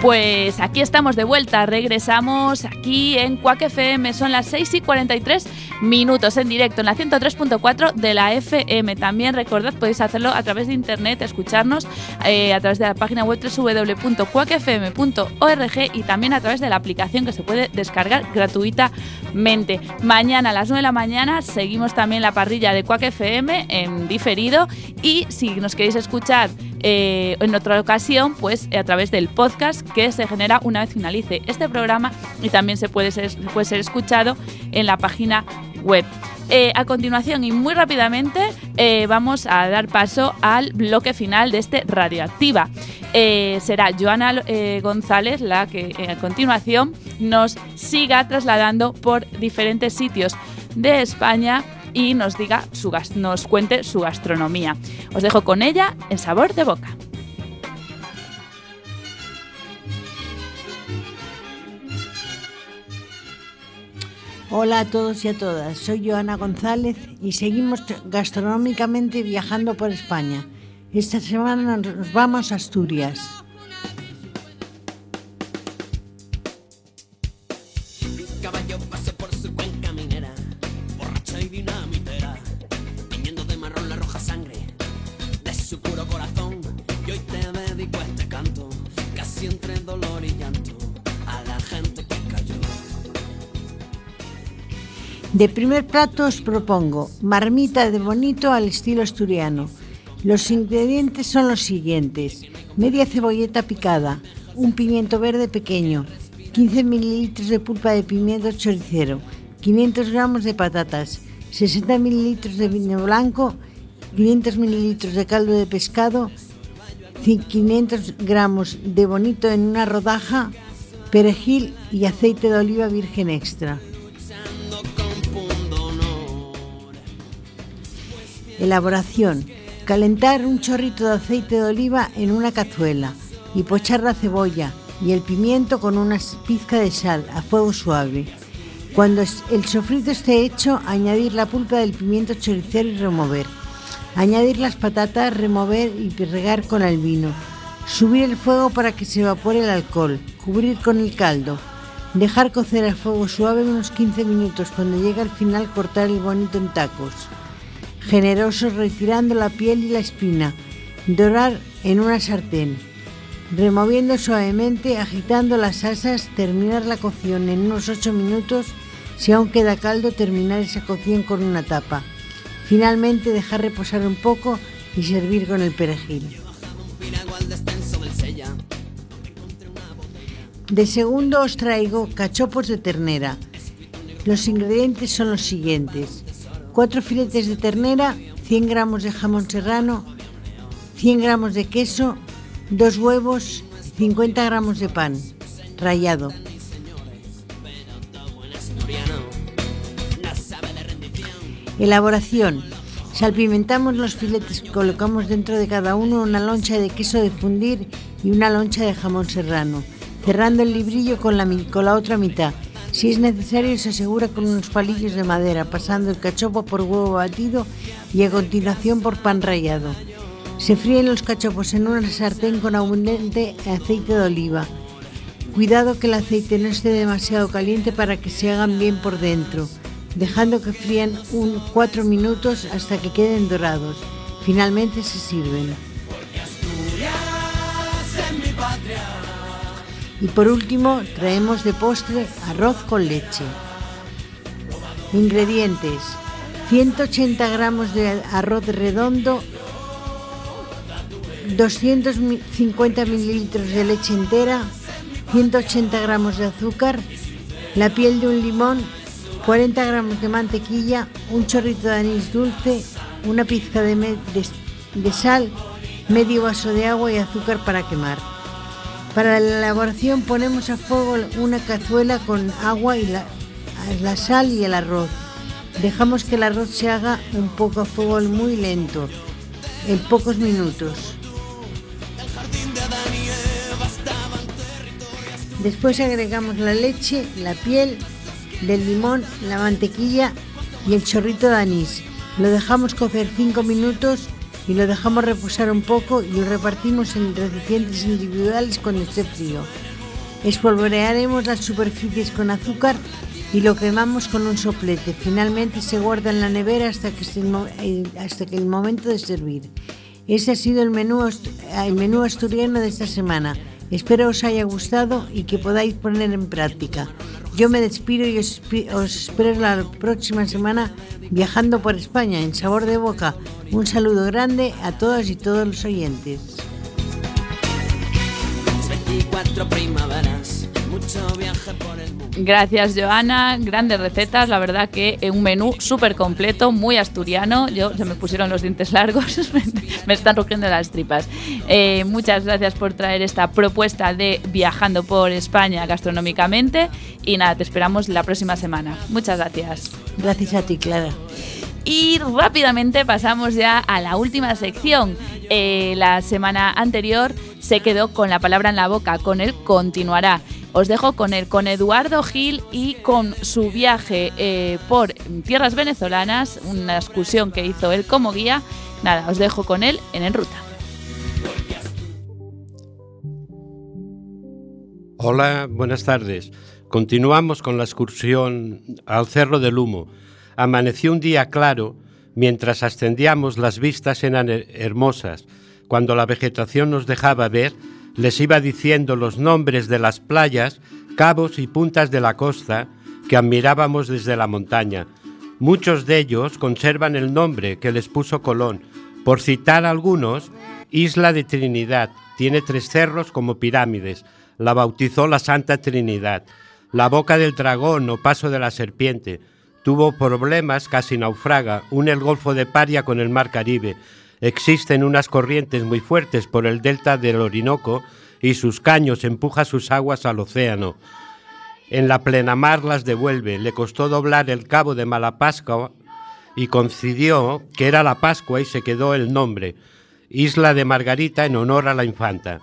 Pues aquí estamos de vuelta, regresamos aquí en Quack FM, son las 6 y 43 minutos en directo en la 103.4 de la FM. También recordad, podéis hacerlo a través de internet, escucharnos eh, a través de la página web www.quackfm.org y también a través de la aplicación que se puede descargar gratuitamente. Mañana a las 9 de la mañana seguimos también la parrilla de Quack FM en diferido y si nos queréis escuchar eh, en otra ocasión, pues a través del podcast que se genera una vez finalice este programa y también se puede ser, puede ser escuchado en la página web. Eh, a continuación y muy rápidamente eh, vamos a dar paso al bloque final de este Radioactiva. Eh, será Joana eh, González la que eh, a continuación nos siga trasladando por diferentes sitios de España y nos diga su gas- nos cuente su gastronomía. Os dejo con ella en sabor de boca. Hola a todos y a todas, soy Joana González y seguimos gastronómicamente viajando por España. Esta semana nos vamos a Asturias. De primer plato os propongo marmita de bonito al estilo asturiano. Los ingredientes son los siguientes. Media cebolleta picada, un pimiento verde pequeño, 15 mililitros de pulpa de pimiento choricero, 500 gramos de patatas, 60 mililitros de vino blanco, 500 mililitros de caldo de pescado, 500 gramos de bonito en una rodaja, perejil y aceite de oliva virgen extra. Elaboración. Calentar un chorrito de aceite de oliva en una cazuela y pochar la cebolla y el pimiento con una pizca de sal a fuego suave. Cuando el sofrito esté hecho, añadir la pulpa del pimiento choricero y remover. Añadir las patatas, remover y regar con el vino. Subir el fuego para que se evapore el alcohol. Cubrir con el caldo. Dejar cocer a fuego suave unos 15 minutos. Cuando llegue al final cortar el bonito en tacos. Generoso retirando la piel y la espina. Dorar en una sartén. Removiendo suavemente, agitando las asas, terminar la cocción en unos 8 minutos. Si aún queda caldo, terminar esa cocción con una tapa. Finalmente, dejar reposar un poco y servir con el perejil. De segundo os traigo cachopos de ternera. Los ingredientes son los siguientes. 4 filetes de ternera, 100 gramos de jamón serrano, 100 gramos de queso, 2 huevos, 50 gramos de pan rallado. Elaboración. Salpimentamos los filetes, colocamos dentro de cada uno una loncha de queso de fundir y una loncha de jamón serrano, cerrando el librillo con la, con la otra mitad. Si es necesario, se asegura con unos palillos de madera, pasando el cachopo por huevo batido y a continuación por pan rallado. Se fríen los cachopos en una sartén con abundante aceite de oliva. Cuidado que el aceite no esté demasiado caliente para que se hagan bien por dentro, dejando que frían un 4 minutos hasta que queden dorados. Finalmente se sirven. Y por último traemos de postre arroz con leche. Ingredientes. 180 gramos de arroz redondo, 250 mililitros de leche entera, 180 gramos de azúcar, la piel de un limón, 40 gramos de mantequilla, un chorrito de anís dulce, una pizca de, de sal, medio vaso de agua y azúcar para quemar. Para la elaboración ponemos a fuego una cazuela con agua y la, sal y el arroz. Dejamos que el arroz se haga un poco a fuego muy lento, en pocos minutos. Después agregamos la leche, la piel del limón, la mantequilla y el chorrito de anís. Lo dejamos cocer 5 minutos y lo dejamos reposar un poco y lo repartimos en recipientes individuales cuando esté frío. Espolvorearemos las superficies con azúcar y lo quemamos con un soplete. Finalmente se guarda en la nevera hasta que, eh, hasta que el momento de servir. Ese ha sido el menú, el menú asturiano de esta semana. Espero os haya gustado y que podáis poner en práctica. Yo me despido y os, espero la próxima semana viajando por España en sabor de boca. Un saludo grande a todas y todos los oyentes. 24 primaveras, mucho viaje por el. Gracias, Joana. Grandes recetas. La verdad que un menú súper completo, muy asturiano. Yo se me pusieron los dientes largos, me están rugiendo las tripas. Eh, muchas gracias por traer esta propuesta de viajando por España gastronómicamente. Y nada, te esperamos la próxima semana. Muchas gracias. Gracias a ti, Clara. Y rápidamente pasamos ya a la última sección. Eh, la semana anterior se quedó con la palabra en la boca, con él continuará. Os dejo con él, con Eduardo Gil y con su viaje eh, por tierras venezolanas, una excursión que hizo él como guía. Nada, os dejo con él en En Ruta. Hola, buenas tardes. Continuamos con la excursión al Cerro del Humo. Amaneció un día claro, mientras ascendíamos las vistas eran her- hermosas. Cuando la vegetación nos dejaba ver, les iba diciendo los nombres de las playas, cabos y puntas de la costa que admirábamos desde la montaña. Muchos de ellos conservan el nombre que les puso Colón. Por citar algunos, Isla de Trinidad tiene tres cerros como pirámides. La bautizó la Santa Trinidad. La boca del dragón o paso de la serpiente. Tuvo problemas, casi naufraga. Une el Golfo de Paria con el Mar Caribe. Existen unas corrientes muy fuertes por el delta del Orinoco y sus caños empuja sus aguas al océano. En la plenamar las devuelve. Le costó doblar el cabo de Malapascua y coincidió que era la Pascua y se quedó el nombre. Isla de Margarita en honor a la infanta.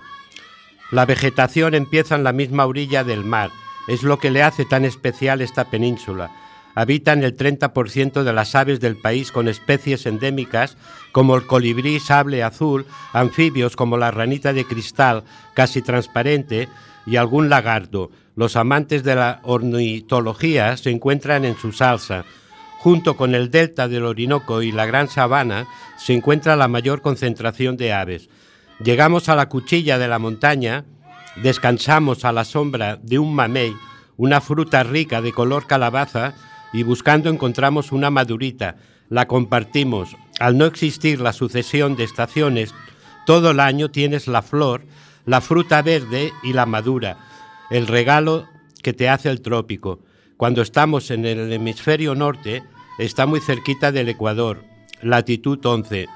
La vegetación empieza en la misma orilla del mar. Es lo que le hace tan especial esta península. Habitan el 30% de las aves del país con especies endémicas como el colibrí sable azul, anfibios como la ranita de cristal casi transparente y algún lagarto. Los amantes de la ornitología se encuentran en su salsa. Junto con el delta del Orinoco y la Gran Sabana se encuentra la mayor concentración de aves. Llegamos a la cuchilla de la montaña, descansamos a la sombra de un mamey, una fruta rica de color calabaza, y buscando encontramos una madurita. La compartimos. Al no existir la sucesión de estaciones, todo el año tienes la flor, la fruta verde y la madura, el regalo que te hace el trópico. Cuando estamos en el hemisferio norte, está muy cerquita del Ecuador, latitud 11,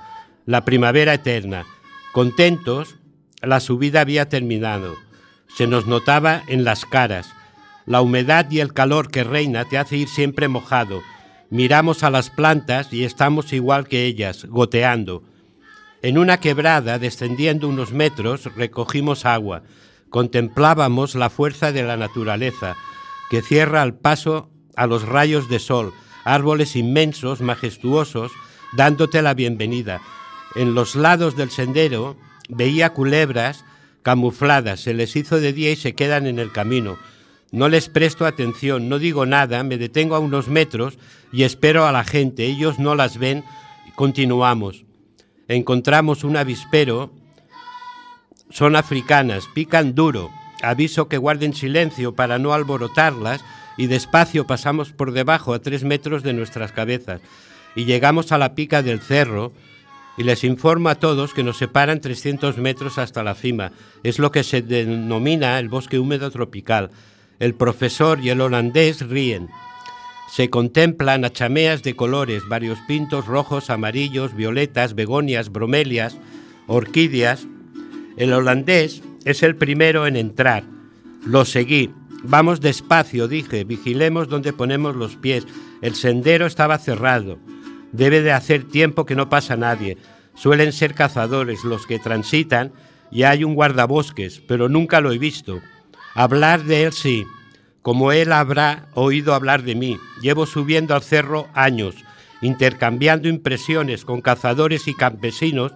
la primavera eterna. Contentos, la subida había terminado. Se nos notaba en las caras. La humedad y el calor que reina te hace ir siempre mojado. Miramos a las plantas y estamos igual que ellas, goteando. En una quebrada, descendiendo unos metros, recogimos agua. Contemplábamos la fuerza de la naturaleza, que cierra al paso a los rayos de sol, árboles inmensos, majestuosos, dándote la bienvenida. En los lados del sendero veía culebras camufladas, se les hizo de día y se quedan en el camino. No les presto atención, no digo nada, me detengo a unos metros y espero a la gente. Ellos no las ven, continuamos. Encontramos un avispero, son africanas, pican duro. Aviso que guarden silencio para no alborotarlas y despacio pasamos por debajo a tres metros de nuestras cabezas y llegamos a la pica del cerro y les informo a todos que nos separan 300 metros hasta la cima. Es lo que se denomina el bosque húmedo tropical. El profesor y el holandés ríen. Se contemplan achameas de colores, varios pintos rojos, amarillos, violetas, begonias, bromelias, orquídeas. El holandés es el primero en entrar. Lo seguí. Vamos despacio, dije, vigilemos donde ponemos los pies. El sendero estaba cerrado. Debe de hacer tiempo que no pasa nadie. Suelen ser cazadores los que transitan y hay un guardabosques, pero nunca lo he visto. Hablar de él sí, como él habrá oído hablar de mí. Llevo subiendo al cerro años, intercambiando impresiones con cazadores y campesinos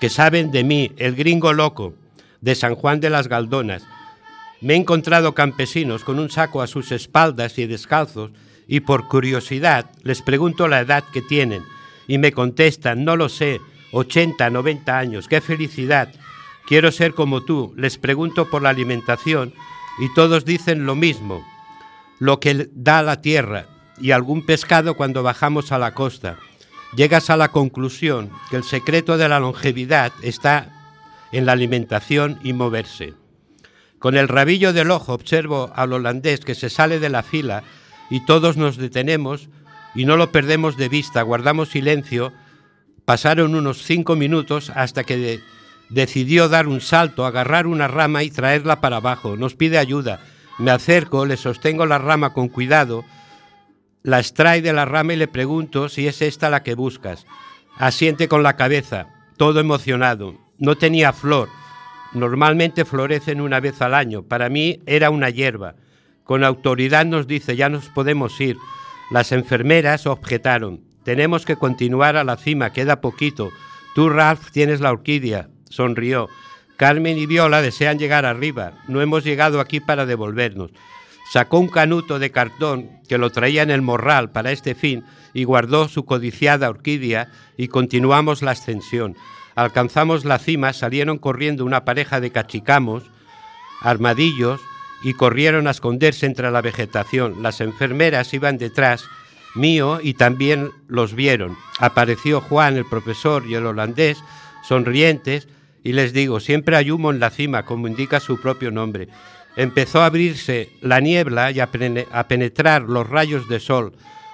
que saben de mí, el gringo loco, de San Juan de las Galdonas. Me he encontrado campesinos con un saco a sus espaldas y descalzos y por curiosidad les pregunto la edad que tienen y me contestan, no lo sé, 80, 90 años, qué felicidad, quiero ser como tú. Les pregunto por la alimentación y todos dicen lo mismo, lo que da la tierra y algún pescado cuando bajamos a la costa. Llegas a la conclusión que el secreto de la longevidad está en la alimentación y moverse. Con el rabillo del ojo observo al holandés que se sale de la fila y todos nos detenemos y no lo perdemos de vista, guardamos silencio. Pasaron unos cinco minutos hasta que decidió dar un salto, agarrar una rama y traerla para abajo. Nos pide ayuda. Me acerco, le sostengo la rama con cuidado, la extrae de la rama y le pregunto si es esta la que buscas. Asiente con la cabeza, todo emocionado. No tenía flor. Normalmente florecen una vez al año. Para mí era una hierba. Con autoridad nos dice, ya nos podemos ir. Las enfermeras objetaron, tenemos que continuar a la cima, queda poquito. Tú, Ralph, tienes la orquídea. Sonrió. Carmen y Viola desean llegar arriba. No hemos llegado aquí para devolvernos. Sacó un canuto de cartón que lo traía en el morral para este fin y guardó su codiciada orquídea y continuamos la ascensión. Alcanzamos la cima, salieron corriendo una pareja de cachicamos, armadillos, y corrieron a esconderse entre la vegetación. Las enfermeras iban detrás mío y también los vieron. Apareció Juan, el profesor, y el holandés, sonrientes, y les digo, siempre hay humo en la cima, como indica su propio nombre. Empezó a abrirse la niebla y a, penetrar los rayos de sol,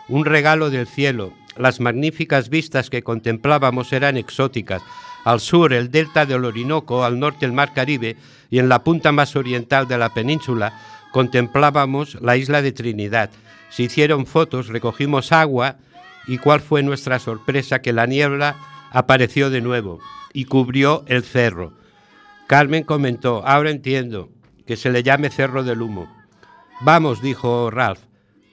un regalo del cielo. Las magníficas vistas que contemplábamos eran exóticas. Al sur el delta del Orinoco, al norte el mar Caribe y en la punta más oriental de la península contemplábamos la isla de Trinidad. Se hicieron fotos, recogimos agua y cuál fue nuestra sorpresa que la niebla apareció de nuevo y cubrió el cerro. Carmen comentó, ahora entiendo que se le llame Cerro del Humo. Vamos, dijo Ralph.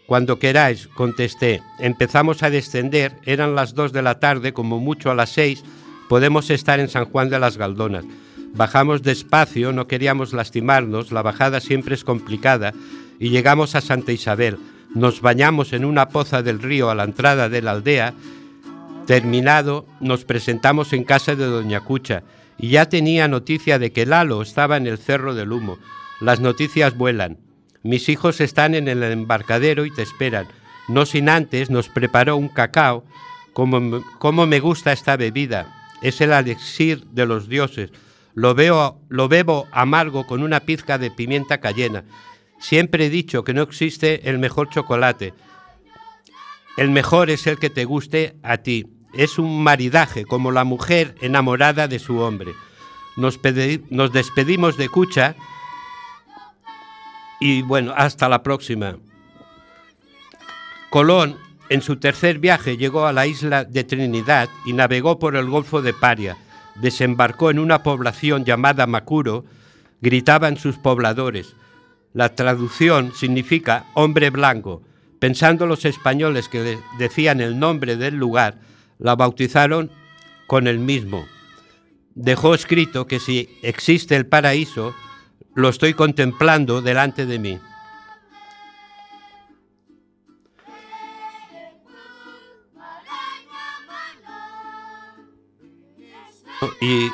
Cuando queráis, contesté. Empezamos a descender, eran las dos de la tarde, como mucho a las seis, podemos estar en San Juan de las Galdonas. Bajamos despacio, no queríamos lastimarnos, la bajada siempre es complicada, y llegamos a Santa Isabel. Nos bañamos en una poza del río a la entrada de la aldea. Terminado, nos presentamos en casa de Doña Cucha, y ya tenía noticia de que Lalo estaba en el Cerro del Humo. Las noticias vuelan. Mis hijos están en el embarcadero y te esperan. No sin antes nos preparó un cacao. Como, como me gusta esta bebida. Es el elixir de los dioses. Lo, veo, lo bebo amargo con una pizca de pimienta cayena. Siempre he dicho que no existe el mejor chocolate. El mejor es el que te guste a ti. Es un maridaje, como la mujer enamorada de su hombre. Nos, pedi- nos despedimos de Cucha y bueno, hasta la próxima. Colón, en su tercer viaje, llegó a la isla de Trinidad y navegó por el Golfo de Paria. Desembarcó en una población llamada Macuro, gritaban sus pobladores. La traducción significa hombre blanco. Pensando los españoles que de- decían el nombre del lugar, la bautizaron con el mismo. Dejó escrito que si existe el paraíso, lo estoy contemplando delante de mí. Y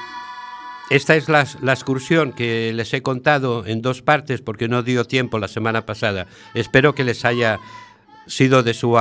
esta es la, excursión que les he contado en dos partes porque no dio tiempo la semana pasada. Espero que les haya sido de su